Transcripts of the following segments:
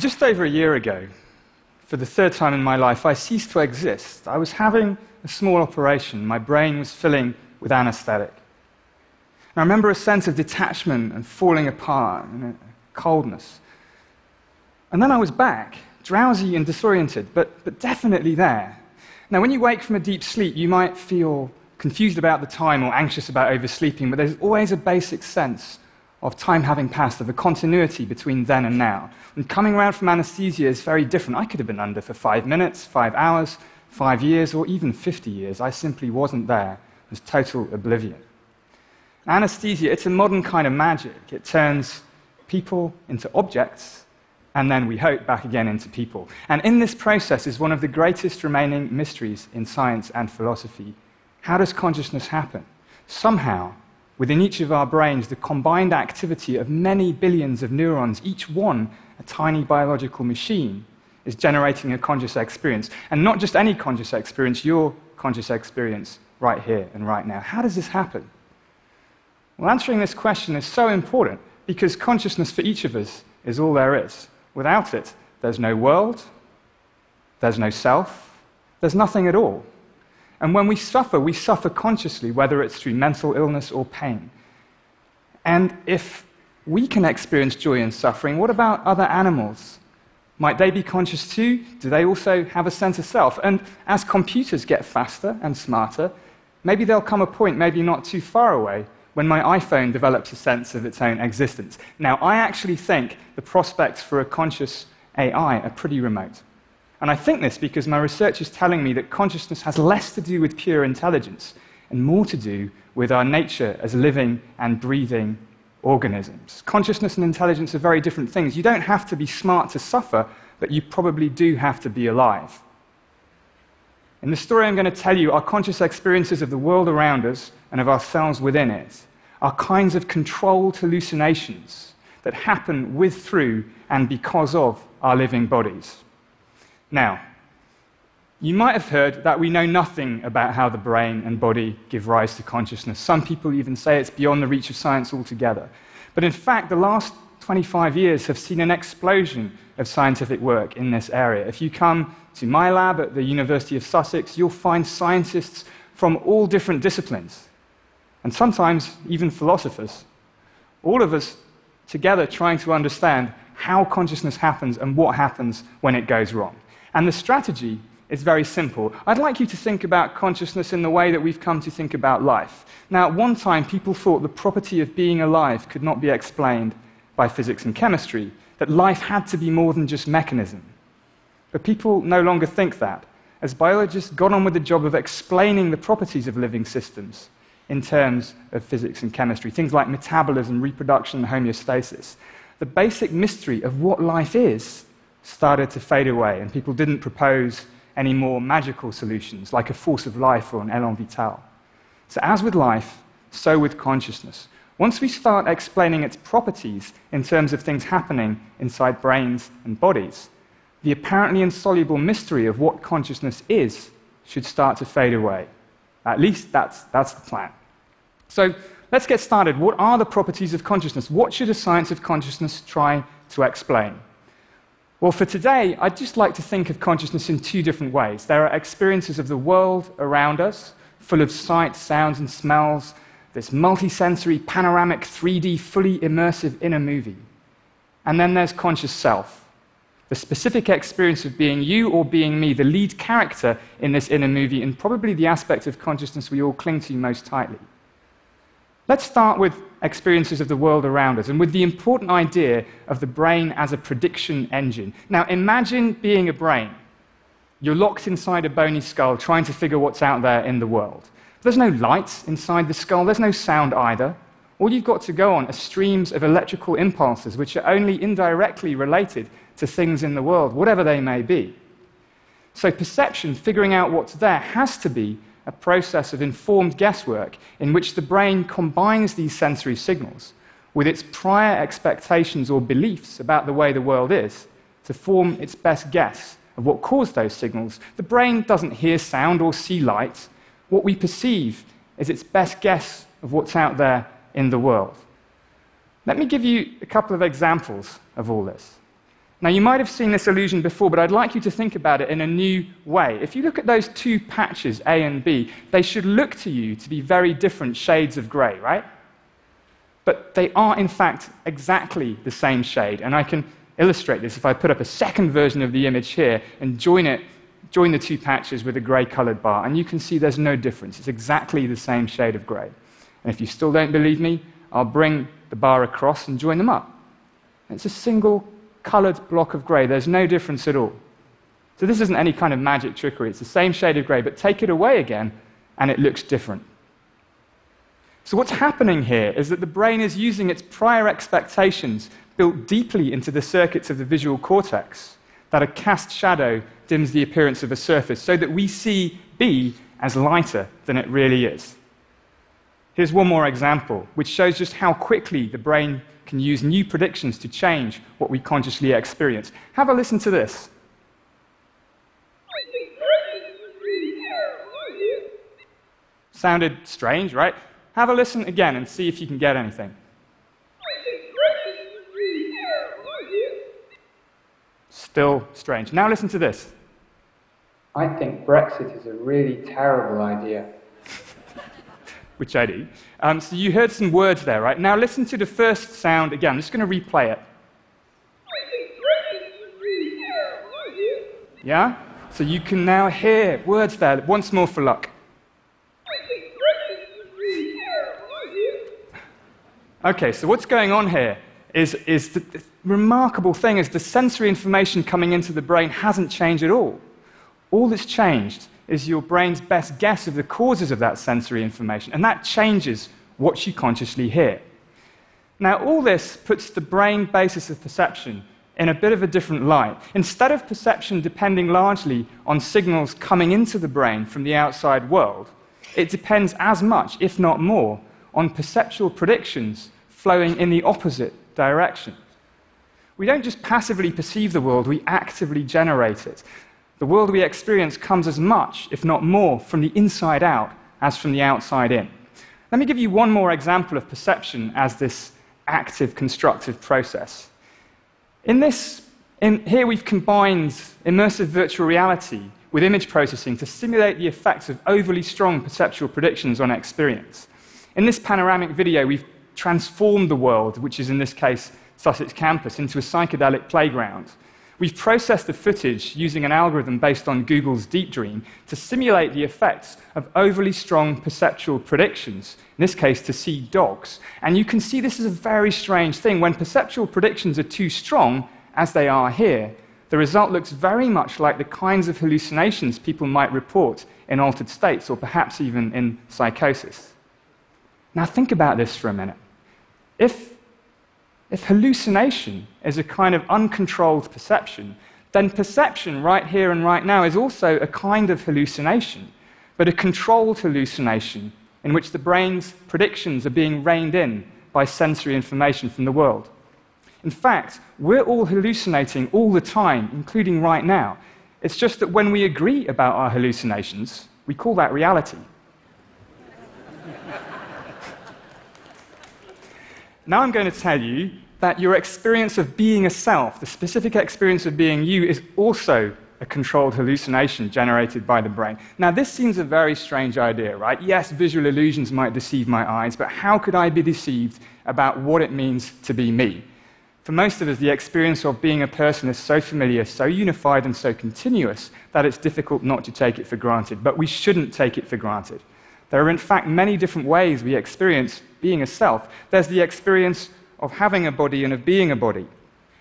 Just over a year ago, for the third time in my life, I ceased to exist. I was having a small operation. My brain was filling with anesthetic. And I remember a sense of detachment and falling apart and coldness. And then I was back, drowsy and disoriented, but, but definitely there. Now, when you wake from a deep sleep, you might feel confused about the time or anxious about oversleeping, but there's always a basic sense of time having passed, of a continuity between then and now. And coming around from anesthesia is very different. I could have been under for five minutes, five hours, five years, or even 50 years. I simply wasn't there. It was total oblivion. Anesthesia, it's a modern kind of magic. It turns people into objects, and then we hope back again into people. And in this process is one of the greatest remaining mysteries in science and philosophy. How does consciousness happen? Somehow, within each of our brains, the combined activity of many billions of neurons, each one a tiny biological machine, is generating a conscious experience. And not just any conscious experience, your conscious experience right here and right now. How does this happen? Well, answering this question is so important because consciousness for each of us is all there is. Without it, there's no world, there's no self, there's nothing at all. And when we suffer, we suffer consciously, whether it's through mental illness or pain. And if we can experience joy and suffering, what about other animals? Might they be conscious too? Do they also have a sense of self? And as computers get faster and smarter, maybe there'll come a point, maybe not too far away, when my iPhone develops a sense of its own existence. Now, I actually think the prospects for a conscious AI are pretty remote. And I think this because my research is telling me that consciousness has less to do with pure intelligence and more to do with our nature as living and breathing organisms. Consciousness and intelligence are very different things. You don't have to be smart to suffer, but you probably do have to be alive. In the story I'm going to tell you, our conscious experiences of the world around us and of ourselves within it are kinds of controlled hallucinations that happen with, through, and because of our living bodies. Now, you might have heard that we know nothing about how the brain and body give rise to consciousness. Some people even say it's beyond the reach of science altogether. But in fact, the last 25 years have seen an explosion of scientific work in this area. If you come to my lab at the University of Sussex, you'll find scientists from all different disciplines, and sometimes even philosophers. All of us together trying to understand how consciousness happens and what happens when it goes wrong. And the strategy is very simple. I'd like you to think about consciousness in the way that we've come to think about life. Now, at one time, people thought the property of being alive could not be explained by physics and chemistry, that life had to be more than just mechanism. But people no longer think that, as biologists got on with the job of explaining the properties of living systems in terms of physics and chemistry, things like metabolism, reproduction, and homeostasis. The basic mystery of what life is started to fade away, and people didn't propose any more magical solutions like a force of life or an elan vital. So, as with life, so with consciousness. Once we start explaining its properties in terms of things happening inside brains and bodies, the apparently insoluble mystery of what consciousness is should start to fade away. At least that's, that's the plan. So let's get started. What are the properties of consciousness? What should a science of consciousness try to explain? Well, for today, I'd just like to think of consciousness in two different ways. There are experiences of the world around us, full of sights, sounds, and smells, this multisensory, panoramic, 3D, fully immersive inner movie. And then there's conscious self, the specific experience of being you or being me, the lead character in this inner movie, and probably the aspect of consciousness we all cling to most tightly. Let's start with experiences of the world around us and with the important idea of the brain as a prediction engine. Now, imagine being a brain. You're locked inside a bony skull trying to figure what's out there in the world. There's no light inside the skull, there's no sound either. All you've got to go on are streams of electrical impulses which are only indirectly related to things in the world, whatever they may be. So, perception, figuring out what's there, has to be a process of informed guesswork in which the brain combines these sensory signals with its prior expectations or beliefs about the way the world is to form its best guess of what caused those signals. The brain doesn't hear sound or see light. What we perceive is its best guess of what's out there in the world. Let me give you a couple of examples of all this. Now, you might have seen this illusion before, but I'd like you to think about it in a new way. If you look at those two patches, A and B, they should look to you to be very different shades of grey, right? But they are, in fact, exactly the same shade. And I can illustrate this if I put up a second version of the image here and join it, join the two patches with a grey coloured bar. And you can see there's no difference. It's exactly the same shade of grey. And if you still don't believe me, I'll bring the bar across and join them up. It's a single coloured block of grey. There's no difference at all. So this isn't any kind of magic trickery. It's the same shade of grey, but take it away again, and it looks different. So what's happening here is that the brain is using its prior expectations built deeply into the circuits of the visual cortex, that a cast shadow dims the appearance of a surface, so that we see B as lighter than it really is. Here's one more example, which shows just how quickly the brain can use new predictions to change what we consciously experience. Have a listen to this. Sounded strange, right? Have a listen again and see if you can get anything. Still strange. Now listen to this. I think Brexit is a really terrible idea which I do. Um, so you heard some words there, right? Now listen to the first sound again. I'm just going to replay it. Yeah? So you can now hear words there. Once more for luck. Okay, so what's going on here is, is the, the remarkable thing is the sensory information coming into the brain hasn't changed at all. All that's changed is your brain's best guess of the causes of that sensory information, and that changes what you consciously hear. Now, all this puts the brain basis of perception in a bit of a different light. Instead of perception depending largely on signals coming into the brain from the outside world, it depends as much, if not more, on perceptual predictions flowing in the opposite direction. We don't just passively perceive the world, we actively generate it. The world we experience comes as much, if not more, from the inside out as from the outside in. Let me give you one more example of perception as this active, constructive process. In this, in, here we've combined immersive virtual reality with image processing to simulate the effects of overly strong perceptual predictions on experience. In this panoramic video, we've transformed the world, which is in this case Sussex campus, into a psychedelic playground. We've processed the footage using an algorithm based on Google's Deep Dream to simulate the effects of overly strong perceptual predictions, in this case to see dogs. And you can see this is a very strange thing. When perceptual predictions are too strong, as they are here, the result looks very much like the kinds of hallucinations people might report in altered states or perhaps even in psychosis. Now, think about this for a minute. If if hallucination is a kind of uncontrolled perception, then perception right here and right now is also a kind of hallucination, but a controlled hallucination in which the brain's predictions are being reined in by sensory information from the world. In fact, we're all hallucinating all the time, including right now. It's just that when we agree about our hallucinations, we call that reality. Now I'm going to tell you that your experience of being a self, the specific experience of being you, is also a controlled hallucination generated by the brain. Now, this seems a very strange idea, right? Yes, visual illusions might deceive my eyes, but how could I be deceived about what it means to be me? For most of us, the experience of being a person is so familiar, so unified, and so continuous that it's difficult not to take it for granted. But we shouldn't take it for granted. There are, in fact, many different ways we experience being a self. There's the experience of having a body and of being a body.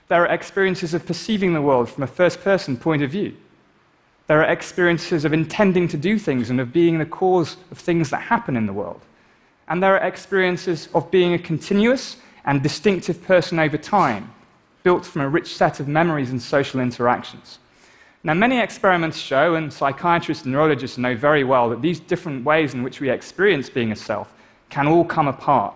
There are experiences of perceiving the world from a first person point of view. There are experiences of intending to do things and of being the cause of things that happen in the world. And there are experiences of being a continuous and distinctive person over time, built from a rich set of memories and social interactions. Now, many experiments show, and psychiatrists and neurologists know very well, that these different ways in which we experience being a self can all come apart.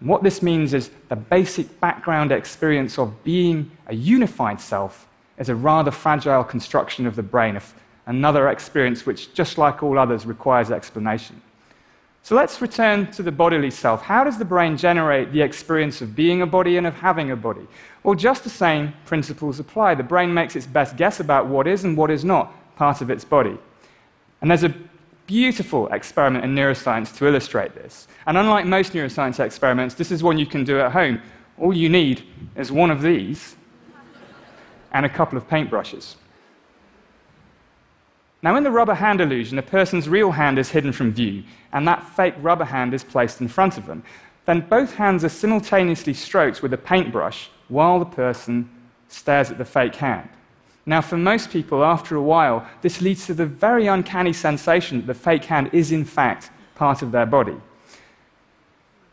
And what this means is the basic background experience of being a unified self is a rather fragile construction of the brain, another experience which, just like all others, requires explanation. So let's return to the bodily self. How does the brain generate the experience of being a body and of having a body? Well, just the same principles apply. The brain makes its best guess about what is and what is not part of its body. And there's a beautiful experiment in neuroscience to illustrate this. And unlike most neuroscience experiments, this is one you can do at home. All you need is one of these and a couple of paintbrushes. Now, in the rubber hand illusion, a person's real hand is hidden from view, and that fake rubber hand is placed in front of them. Then both hands are simultaneously stroked with a paintbrush while the person stares at the fake hand. Now, for most people, after a while, this leads to the very uncanny sensation that the fake hand is, in fact, part of their body.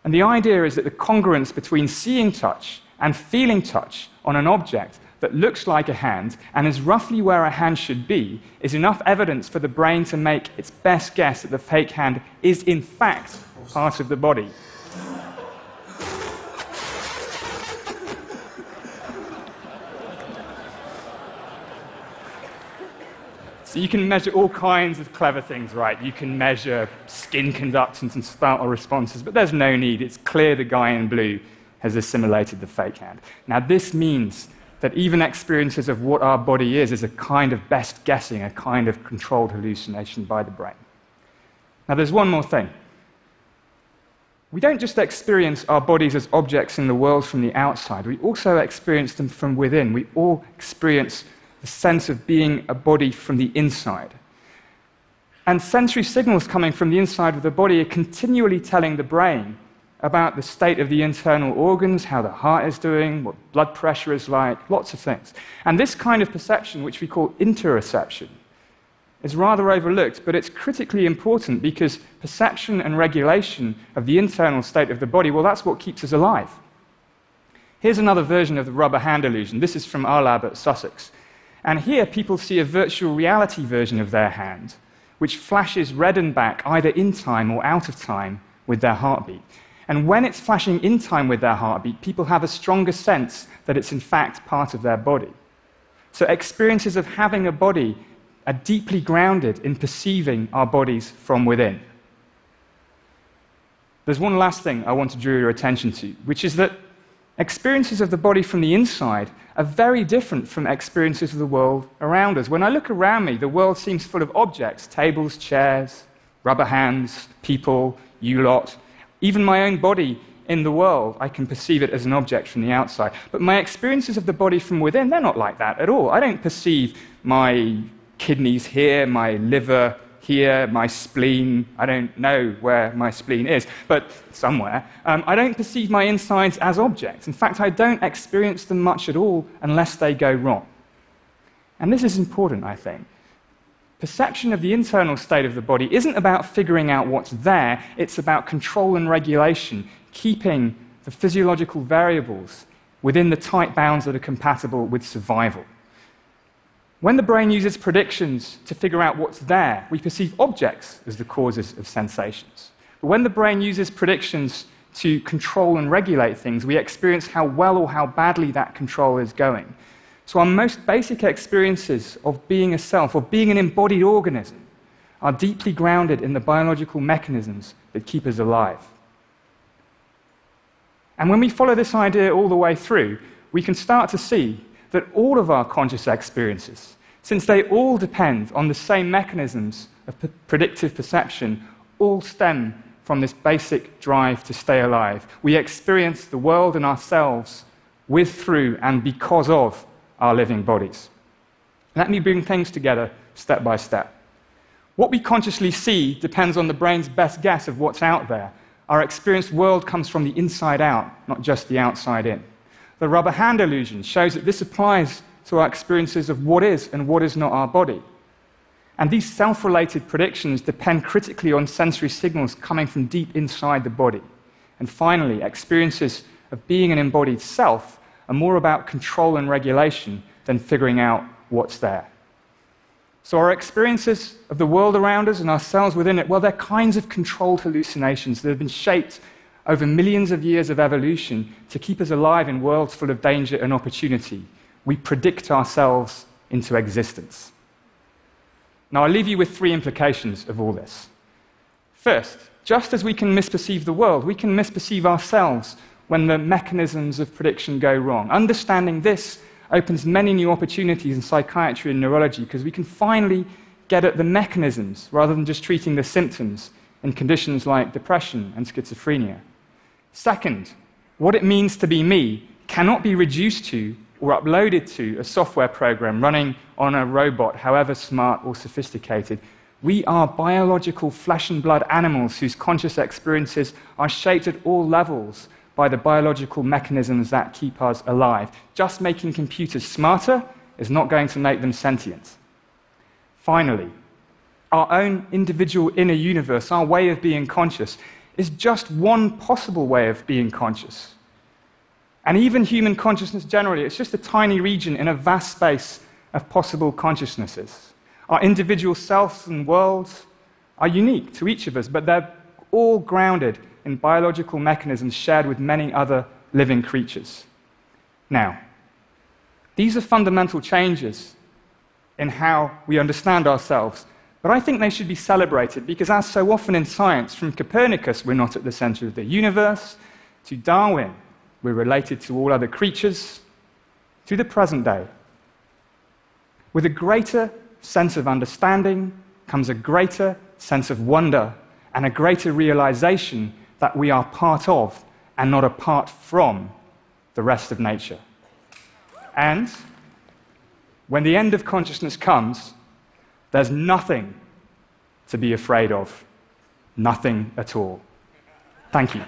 And the idea is that the congruence between seeing touch and feeling touch on an object that looks like a hand and is roughly where a hand should be is enough evidence for the brain to make its best guess that the fake hand is, in fact, part of the body. So you can measure all kinds of clever things, right? You can measure skin conductance and startle responses, but there's no need. It's clear the guy in blue has assimilated the fake hand. Now, this means that even experiences of what our body is is a kind of best guessing, a kind of controlled hallucination by the brain. Now, there's one more thing. We don't just experience our bodies as objects in the world from the outside, we also experience them from within. We all experience the sense of being a body from the inside. And sensory signals coming from the inside of the body are continually telling the brain about the state of the internal organs, how the heart is doing, what blood pressure is like, lots of things. And this kind of perception, which we call interoception, is rather overlooked, but it's critically important because perception and regulation of the internal state of the body, well, that's what keeps us alive. Here's another version of the rubber hand illusion. This is from our lab at Sussex. And here people see a virtual reality version of their hand, which flashes red and back either in time or out of time with their heartbeat. And when it's flashing in time with their heartbeat, people have a stronger sense that it's in fact part of their body. So experiences of having a body are deeply grounded in perceiving our bodies from within. There's one last thing I want to draw your attention to, which is that experiences of the body from the inside are very different from experiences of the world around us. When I look around me, the world seems full of objects tables, chairs, rubber hands, people, you lot. Even my own body in the world, I can perceive it as an object from the outside. But my experiences of the body from within, they're not like that at all. I don't perceive my kidneys here, my liver here, my spleen. I don't know where my spleen is, but somewhere. Um, I don't perceive my insides as objects. In fact, I don't experience them much at all unless they go wrong. And this is important, I think. Perception of the internal state of the body isn't about figuring out what's there, it's about control and regulation, keeping the physiological variables within the tight bounds that are compatible with survival. When the brain uses predictions to figure out what's there, we perceive objects as the causes of sensations. But when the brain uses predictions to control and regulate things, we experience how well or how badly that control is going. So, our most basic experiences of being a self, of being an embodied organism, are deeply grounded in the biological mechanisms that keep us alive. And when we follow this idea all the way through, we can start to see that all of our conscious experiences, since they all depend on the same mechanisms of p- predictive perception, all stem from this basic drive to stay alive. We experience the world and ourselves with, through, and because of our living bodies. Let me bring things together step by step. What we consciously see depends on the brain's best guess of what's out there. Our experienced world comes from the inside out, not just the outside in. The rubber hand illusion shows that this applies to our experiences of what is and what is not our body. And these self related predictions depend critically on sensory signals coming from deep inside the body. And finally, experiences of being an embodied self are more about control and regulation than figuring out what's there. So, our experiences of the world around us and ourselves within it, well, they're kinds of controlled hallucinations that have been shaped over millions of years of evolution to keep us alive in worlds full of danger and opportunity. We predict ourselves into existence. Now, I'll leave you with three implications of all this. First, just as we can misperceive the world, we can misperceive ourselves when the mechanisms of prediction go wrong. Understanding this opens many new opportunities in psychiatry and neurology because we can finally get at the mechanisms rather than just treating the symptoms in conditions like depression and schizophrenia. Second, what it means to be me cannot be reduced to or uploaded to a software program running on a robot, however smart or sophisticated. We are biological flesh and blood animals whose conscious experiences are shaped at all levels by the biological mechanisms that keep us alive. Just making computers smarter is not going to make them sentient. Finally, our own individual inner universe, our way of being conscious, is just one possible way of being conscious. And even human consciousness generally, it's just a tiny region in a vast space of possible consciousnesses. Our individual selves and worlds are unique to each of us, but they're all grounded in biological mechanisms shared with many other living creatures. Now, these are fundamental changes in how we understand ourselves, but I think they should be celebrated because, as so often in science, from Copernicus, we're not at the center of the universe, to Darwin, we're related to all other creatures, to the present day. With a greater sense of understanding comes a greater sense of wonder and a greater realization that we are part of and not apart from the rest of nature. And when the end of consciousness comes, there's nothing to be afraid of. Nothing at all. Thank you.